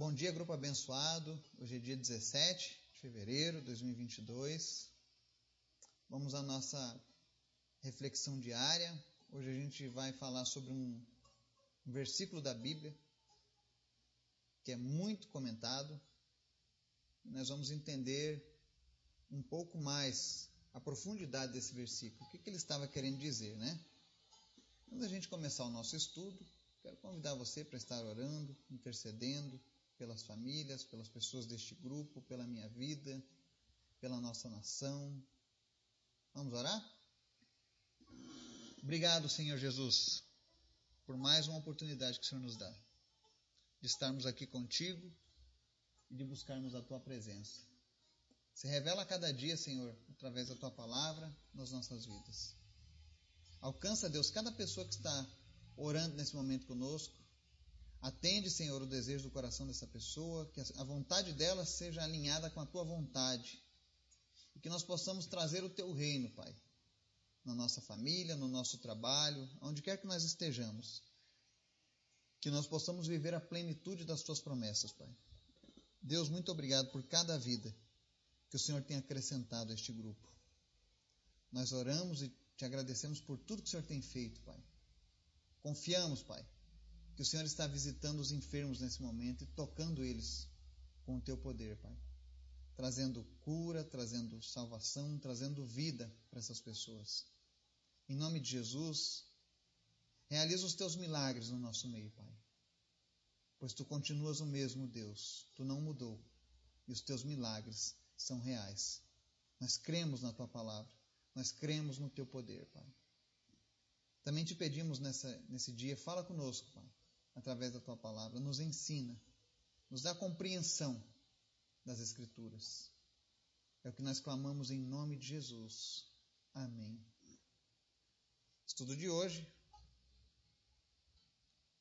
Bom dia, grupo abençoado. Hoje é dia 17 de fevereiro de 2022. Vamos à nossa reflexão diária. Hoje a gente vai falar sobre um versículo da Bíblia que é muito comentado. Nós vamos entender um pouco mais a profundidade desse versículo. O que, ele estava querendo dizer, né? Antes da gente começar o nosso estudo, quero convidar você para estar orando, intercedendo, pelas famílias, pelas pessoas deste grupo, pela minha vida, pela nossa nação. Vamos orar? Obrigado, Senhor Jesus, por mais uma oportunidade que o Senhor nos dá de estarmos aqui contigo e de buscarmos a tua presença. Se revela a cada dia, Senhor, através da tua palavra nas nossas vidas. Alcança, Deus, cada pessoa que está orando nesse momento conosco Atende, Senhor, o desejo do coração dessa pessoa, que a vontade dela seja alinhada com a tua vontade. E que nós possamos trazer o teu reino, Pai, na nossa família, no nosso trabalho, onde quer que nós estejamos. Que nós possamos viver a plenitude das tuas promessas, Pai. Deus, muito obrigado por cada vida que o Senhor tem acrescentado a este grupo. Nós oramos e te agradecemos por tudo que o Senhor tem feito, Pai. Confiamos, Pai que o Senhor está visitando os enfermos nesse momento e tocando eles com o teu poder, Pai. Trazendo cura, trazendo salvação, trazendo vida para essas pessoas. Em nome de Jesus, realiza os teus milagres no nosso meio, Pai. Pois tu continuas o mesmo, Deus. Tu não mudou. E os teus milagres são reais. Nós cremos na tua palavra. Nós cremos no teu poder, Pai. Também te pedimos nessa, nesse dia, fala conosco, Pai através da tua palavra, nos ensina, nos dá compreensão das Escrituras. É o que nós clamamos em nome de Jesus. Amém. Estudo de hoje.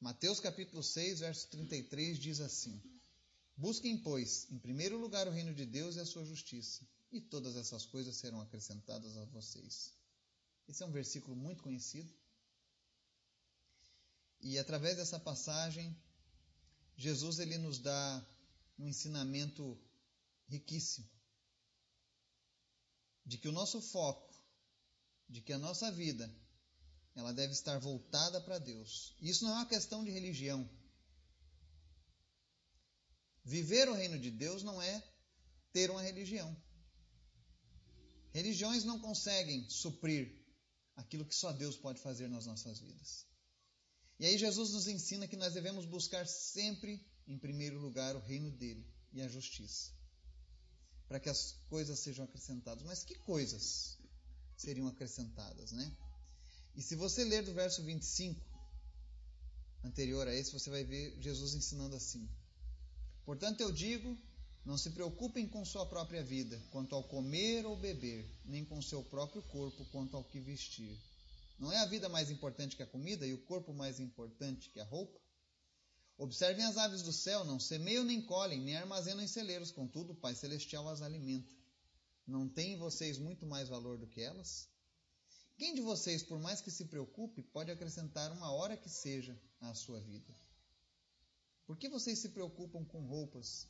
Mateus capítulo 6, verso 33 diz assim: Busquem, pois, em primeiro lugar o reino de Deus e a sua justiça, e todas essas coisas serão acrescentadas a vocês. Esse é um versículo muito conhecido. E através dessa passagem, Jesus ele nos dá um ensinamento riquíssimo de que o nosso foco, de que a nossa vida, ela deve estar voltada para Deus. Isso não é uma questão de religião. Viver o reino de Deus não é ter uma religião. Religiões não conseguem suprir aquilo que só Deus pode fazer nas nossas vidas. E aí Jesus nos ensina que nós devemos buscar sempre, em primeiro lugar, o reino dele e a justiça, para que as coisas sejam acrescentadas. Mas que coisas seriam acrescentadas, né? E se você ler do verso 25 anterior a esse, você vai ver Jesus ensinando assim: Portanto, eu digo, não se preocupem com sua própria vida, quanto ao comer ou beber, nem com seu próprio corpo, quanto ao que vestir. Não é a vida mais importante que a comida e o corpo mais importante que a roupa? Observem as aves do céu, não semeiam nem colhem, nem armazenam em celeiros, contudo o Pai Celestial as alimenta. Não têm vocês muito mais valor do que elas? Quem de vocês, por mais que se preocupe, pode acrescentar uma hora que seja à sua vida? Por que vocês se preocupam com roupas?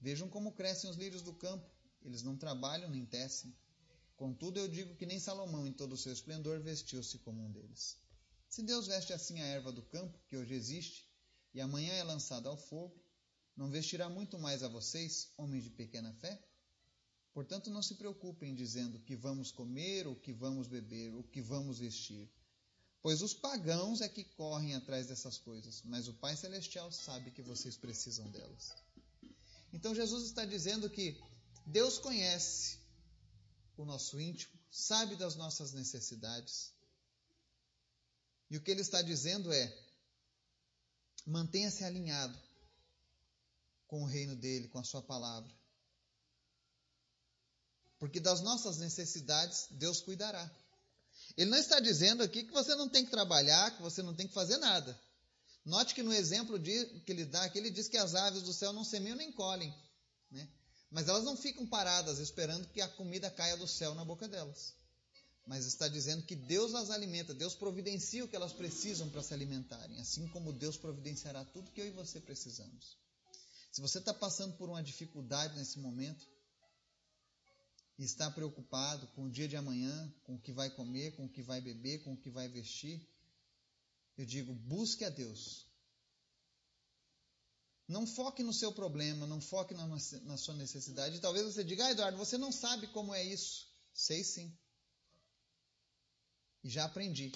Vejam como crescem os lírios do campo. Eles não trabalham nem tecem. Contudo, eu digo que nem Salomão, em todo o seu esplendor, vestiu-se como um deles. Se Deus veste assim a erva do campo, que hoje existe, e amanhã é lançada ao fogo, não vestirá muito mais a vocês, homens de pequena fé? Portanto, não se preocupem dizendo que vamos comer, ou que vamos beber, ou que vamos vestir. Pois os pagãos é que correm atrás dessas coisas, mas o Pai Celestial sabe que vocês precisam delas. Então Jesus está dizendo que Deus conhece o nosso íntimo, sabe das nossas necessidades. E o que ele está dizendo é: mantenha-se alinhado com o reino dele, com a sua palavra. Porque das nossas necessidades Deus cuidará. Ele não está dizendo aqui que você não tem que trabalhar, que você não tem que fazer nada. Note que no exemplo que ele dá, aqui ele diz que as aves do céu não semeiam nem colhem. Né? Mas elas não ficam paradas esperando que a comida caia do céu na boca delas. Mas está dizendo que Deus as alimenta, Deus providencia o que elas precisam para se alimentarem, assim como Deus providenciará tudo que eu e você precisamos. Se você está passando por uma dificuldade nesse momento e está preocupado com o dia de amanhã, com o que vai comer, com o que vai beber, com o que vai vestir, eu digo: busque a Deus. Não foque no seu problema, não foque na, na sua necessidade. E talvez você diga: ah, Eduardo, você não sabe como é isso. Sei sim. E já aprendi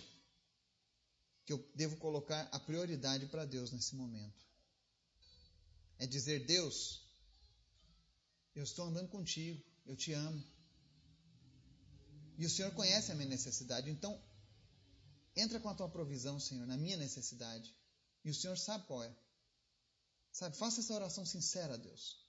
que eu devo colocar a prioridade para Deus nesse momento. É dizer: Deus, eu estou andando contigo, eu te amo. E o Senhor conhece a minha necessidade, então entra com a tua provisão, Senhor, na minha necessidade. E o Senhor sabe qual é. Sabe, faça essa oração sincera a Deus.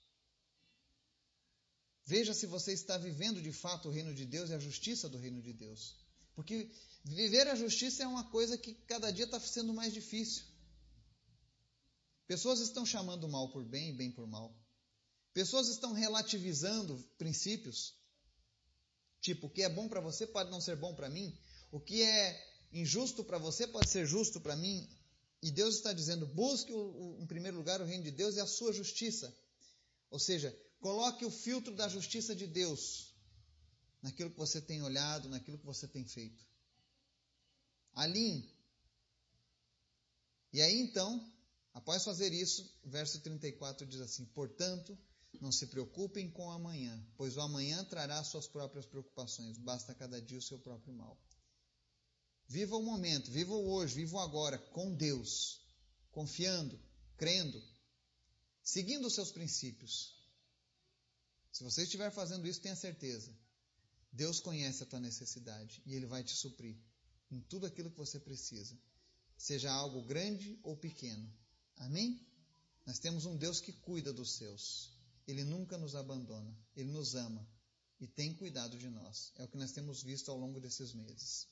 Veja se você está vivendo de fato o reino de Deus e a justiça do reino de Deus. Porque viver a justiça é uma coisa que cada dia está sendo mais difícil. Pessoas estão chamando mal por bem e bem por mal. Pessoas estão relativizando princípios. Tipo, o que é bom para você pode não ser bom para mim. O que é injusto para você pode ser justo para mim. E Deus está dizendo: busque o, o, em primeiro lugar o reino de Deus e a sua justiça. Ou seja, coloque o filtro da justiça de Deus naquilo que você tem olhado, naquilo que você tem feito. Alinhe. E aí então, após fazer isso, verso 34 diz assim: Portanto, não se preocupem com o amanhã, pois o amanhã trará suas próprias preocupações, basta cada dia o seu próprio mal. Viva o momento, viva o hoje, viva o agora com Deus, confiando, crendo, seguindo os seus princípios. Se você estiver fazendo isso, tenha certeza. Deus conhece a tua necessidade e Ele vai te suprir em tudo aquilo que você precisa, seja algo grande ou pequeno. Amém? Nós temos um Deus que cuida dos seus. Ele nunca nos abandona. Ele nos ama e tem cuidado de nós. É o que nós temos visto ao longo desses meses.